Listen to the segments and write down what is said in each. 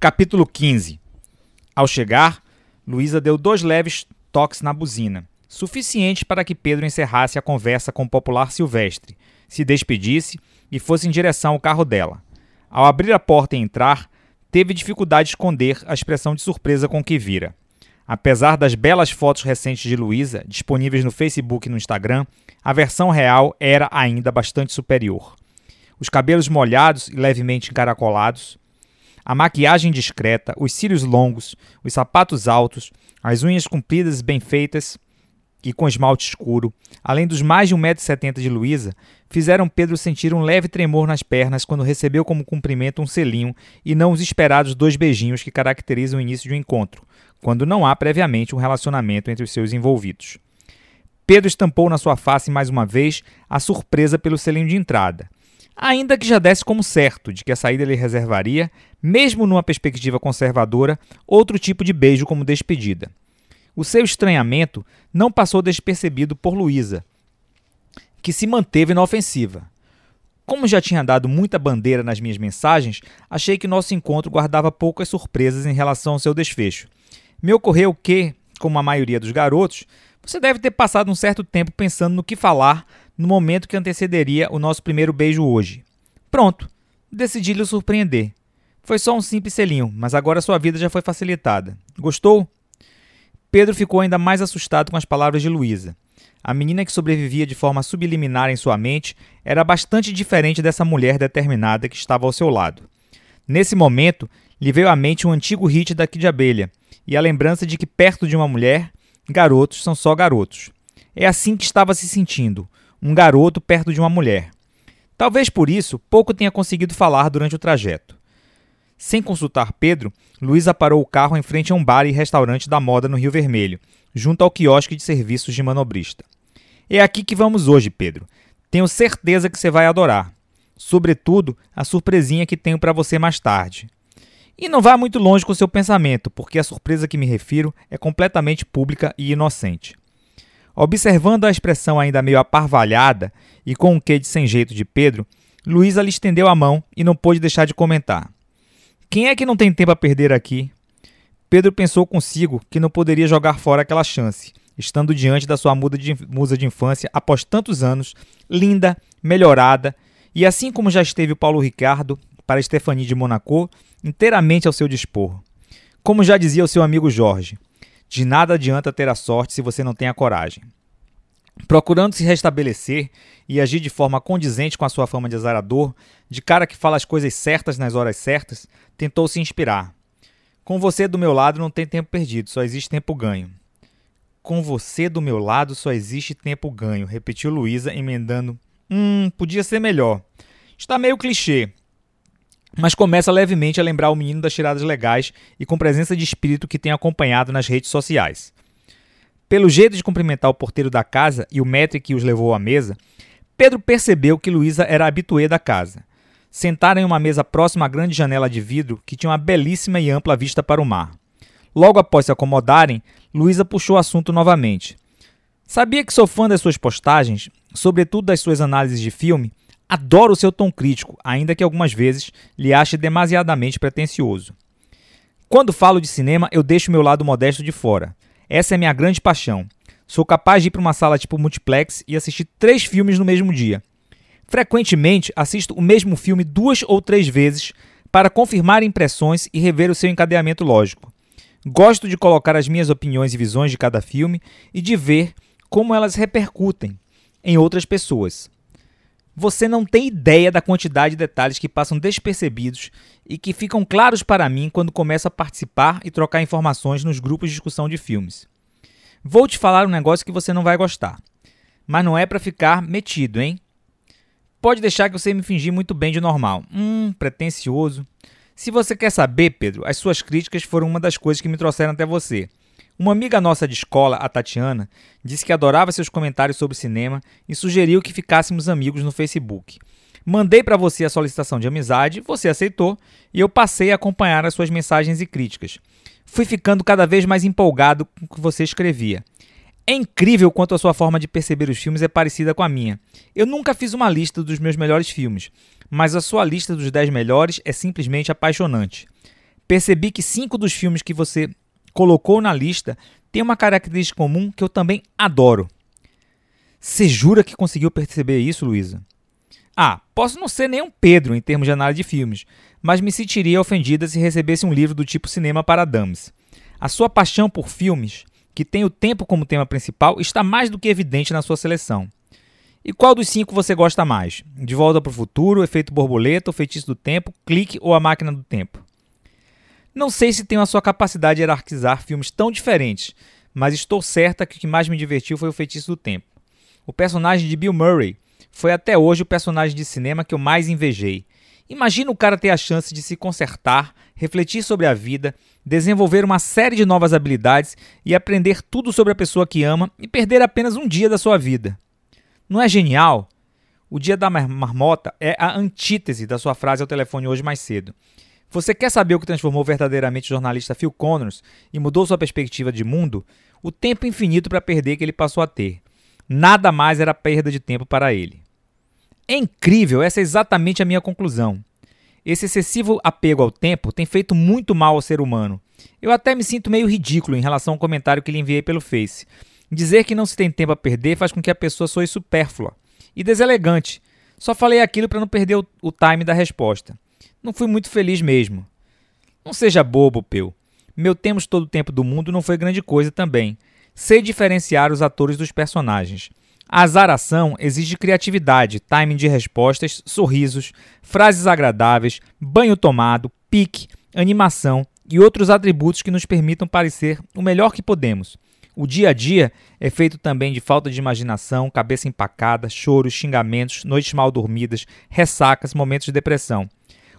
Capítulo 15 Ao chegar, Luísa deu dois leves toques na buzina, suficiente para que Pedro encerrasse a conversa com o popular Silvestre, se despedisse e fosse em direção ao carro dela. Ao abrir a porta e entrar, teve dificuldade de esconder a expressão de surpresa com que vira. Apesar das belas fotos recentes de Luísa, disponíveis no Facebook e no Instagram, a versão real era ainda bastante superior. Os cabelos molhados e levemente encaracolados, a maquiagem discreta, os cílios longos, os sapatos altos, as unhas compridas e bem feitas e com esmalte escuro, além dos mais de 1,70m de Luísa, fizeram Pedro sentir um leve tremor nas pernas quando recebeu como cumprimento um selinho e não os esperados dois beijinhos que caracterizam o início de um encontro, quando não há previamente um relacionamento entre os seus envolvidos. Pedro estampou na sua face mais uma vez a surpresa pelo selinho de entrada, ainda que já desse como certo de que a saída lhe reservaria, mesmo numa perspectiva conservadora, outro tipo de beijo como despedida. O seu estranhamento não passou despercebido por Luísa, que se manteve na ofensiva. Como já tinha dado muita bandeira nas minhas mensagens, achei que nosso encontro guardava poucas surpresas em relação ao seu desfecho. Me ocorreu que, como a maioria dos garotos, você deve ter passado um certo tempo pensando no que falar no momento que antecederia o nosso primeiro beijo hoje. Pronto, decidi lhe surpreender. Foi só um simples selinho, mas agora sua vida já foi facilitada. Gostou? Pedro ficou ainda mais assustado com as palavras de Luísa. A menina que sobrevivia de forma subliminar em sua mente era bastante diferente dessa mulher determinada que estava ao seu lado. Nesse momento, lhe veio à mente um antigo hit da Kid Abelha e a lembrança de que perto de uma mulher, garotos são só garotos. É assim que estava se sentindo, um garoto perto de uma mulher. Talvez por isso pouco tenha conseguido falar durante o trajeto. Sem consultar Pedro, Luísa parou o carro em frente a um bar e restaurante da moda no Rio Vermelho, junto ao quiosque de serviços de manobrista. É aqui que vamos hoje, Pedro. Tenho certeza que você vai adorar. Sobretudo, a surpresinha que tenho para você mais tarde. E não vá muito longe com seu pensamento, porque a surpresa que me refiro é completamente pública e inocente. Observando a expressão ainda meio aparvalhada e com um quê de sem jeito de Pedro, Luísa lhe estendeu a mão e não pôde deixar de comentar. Quem é que não tem tempo a perder aqui? Pedro pensou consigo que não poderia jogar fora aquela chance, estando diante da sua musa de infância após tantos anos, linda, melhorada, e assim como já esteve o Paulo Ricardo para Stephanie de Monaco, inteiramente ao seu dispor. Como já dizia o seu amigo Jorge, de nada adianta ter a sorte se você não tem a coragem. Procurando se restabelecer e agir de forma condizente com a sua fama de azarador, de cara que fala as coisas certas nas horas certas, tentou se inspirar. Com você do meu lado não tem tempo perdido, só existe tempo ganho. Com você do meu lado só existe tempo ganho, repetiu Luísa, emendando. Hum, podia ser melhor. Está meio clichê, mas começa levemente a lembrar o menino das tiradas legais e com presença de espírito que tem acompanhado nas redes sociais. Pelo jeito de cumprimentar o porteiro da casa e o maître que os levou à mesa, Pedro percebeu que Luísa era habituê da casa. Sentaram em uma mesa próxima à grande janela de vidro que tinha uma belíssima e ampla vista para o mar. Logo após se acomodarem, Luísa puxou o assunto novamente. Sabia que sou fã das suas postagens, sobretudo das suas análises de filme? Adoro o seu tom crítico, ainda que algumas vezes lhe ache demasiadamente pretensioso. Quando falo de cinema, eu deixo meu lado modesto de fora. Essa é minha grande paixão. Sou capaz de ir para uma sala tipo multiplex e assistir três filmes no mesmo dia. Frequentemente assisto o mesmo filme duas ou três vezes para confirmar impressões e rever o seu encadeamento lógico. Gosto de colocar as minhas opiniões e visões de cada filme e de ver como elas repercutem em outras pessoas. Você não tem ideia da quantidade de detalhes que passam despercebidos e que ficam claros para mim quando começo a participar e trocar informações nos grupos de discussão de filmes. Vou te falar um negócio que você não vai gostar, mas não é para ficar metido, hein? Pode deixar que você me fingir muito bem de normal. Hum, pretencioso. Se você quer saber, Pedro, as suas críticas foram uma das coisas que me trouxeram até você. Uma amiga nossa de escola, a Tatiana, disse que adorava seus comentários sobre cinema e sugeriu que ficássemos amigos no Facebook. Mandei para você a solicitação de amizade, você aceitou e eu passei a acompanhar as suas mensagens e críticas. Fui ficando cada vez mais empolgado com o que você escrevia. É incrível quanto a sua forma de perceber os filmes é parecida com a minha. Eu nunca fiz uma lista dos meus melhores filmes, mas a sua lista dos 10 melhores é simplesmente apaixonante. Percebi que cinco dos filmes que você colocou na lista têm uma característica comum que eu também adoro. Você jura que conseguiu perceber isso, Luísa? Ah, posso não ser nem um Pedro em termos de análise de filmes, mas me sentiria ofendida se recebesse um livro do tipo Cinema para Dames. A sua paixão por filmes, que tem o tempo como tema principal, está mais do que evidente na sua seleção. E qual dos cinco você gosta mais? De Volta para o Futuro, Efeito Borboleta, O Feitiço do Tempo, Clique ou A Máquina do Tempo? Não sei se tenho a sua capacidade de hierarquizar filmes tão diferentes, mas estou certa que o que mais me divertiu foi O Feitiço do Tempo. O personagem de Bill Murray foi até hoje o personagem de cinema que eu mais invejei. Imagina o cara ter a chance de se consertar, refletir sobre a vida, desenvolver uma série de novas habilidades e aprender tudo sobre a pessoa que ama e perder apenas um dia da sua vida. Não é genial? O dia da marmota é a antítese da sua frase ao telefone hoje mais cedo. Você quer saber o que transformou verdadeiramente o jornalista Phil Connors e mudou sua perspectiva de mundo? O tempo infinito para perder que ele passou a ter. Nada mais era perda de tempo para ele. É incrível, essa é exatamente a minha conclusão. Esse excessivo apego ao tempo tem feito muito mal ao ser humano. Eu até me sinto meio ridículo em relação ao comentário que lhe enviei pelo Face. Dizer que não se tem tempo a perder faz com que a pessoa soe supérflua e deselegante. Só falei aquilo para não perder o, o time da resposta. Não fui muito feliz mesmo. Não seja bobo, Peu. Meu temos todo o tempo do mundo não foi grande coisa também. Sei diferenciar os atores dos personagens. A azaração exige criatividade, timing de respostas, sorrisos, frases agradáveis, banho tomado, pique, animação e outros atributos que nos permitam parecer o melhor que podemos. O dia a dia é feito também de falta de imaginação, cabeça empacada, choros, xingamentos, noites mal dormidas, ressacas, momentos de depressão.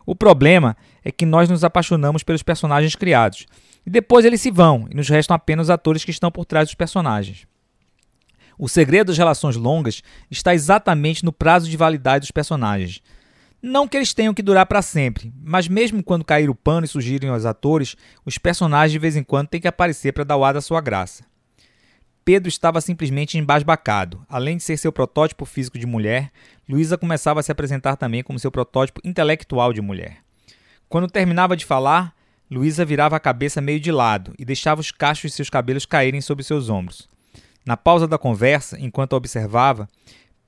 O problema é que nós nos apaixonamos pelos personagens criados, e depois eles se vão e nos restam apenas os atores que estão por trás dos personagens. O segredo das relações longas está exatamente no prazo de validade dos personagens. Não que eles tenham que durar para sempre, mas mesmo quando cair o pano e surgirem os atores, os personagens de vez em quando têm que aparecer para dar o ar da sua graça. Pedro estava simplesmente embasbacado. Além de ser seu protótipo físico de mulher, Luísa começava a se apresentar também como seu protótipo intelectual de mulher. Quando terminava de falar, Luísa virava a cabeça meio de lado e deixava os cachos de seus cabelos caírem sobre seus ombros. Na pausa da conversa, enquanto a observava,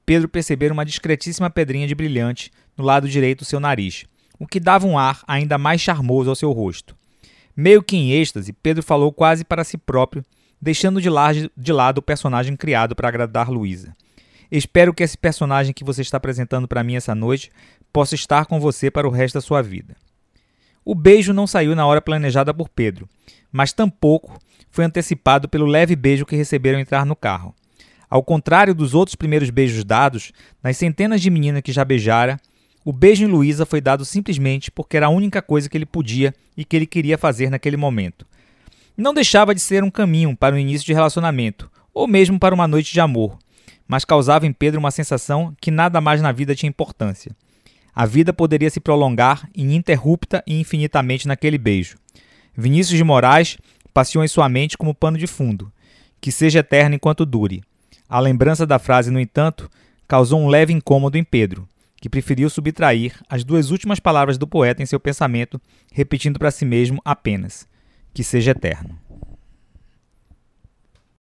Pedro percebera uma discretíssima pedrinha de brilhante no lado direito do seu nariz, o que dava um ar ainda mais charmoso ao seu rosto. Meio que em êxtase, Pedro falou quase para si próprio deixando de, de lado o personagem criado para agradar Luísa. Espero que esse personagem que você está apresentando para mim essa noite possa estar com você para o resto da sua vida. O beijo não saiu na hora planejada por Pedro, mas tampouco foi antecipado pelo leve beijo que receberam entrar no carro. Ao contrário dos outros primeiros beijos dados, nas centenas de meninas que já beijara, o beijo em Luísa foi dado simplesmente porque era a única coisa que ele podia e que ele queria fazer naquele momento. Não deixava de ser um caminho para o início de relacionamento, ou mesmo para uma noite de amor, mas causava em Pedro uma sensação que nada mais na vida tinha importância. A vida poderia se prolongar ininterrupta e infinitamente naquele beijo. Vinícius de Moraes passeou em sua mente como pano de fundo, que seja eterno enquanto dure. A lembrança da frase, no entanto, causou um leve incômodo em Pedro, que preferiu subtrair as duas últimas palavras do poeta em seu pensamento, repetindo para si mesmo apenas: que seja eterno.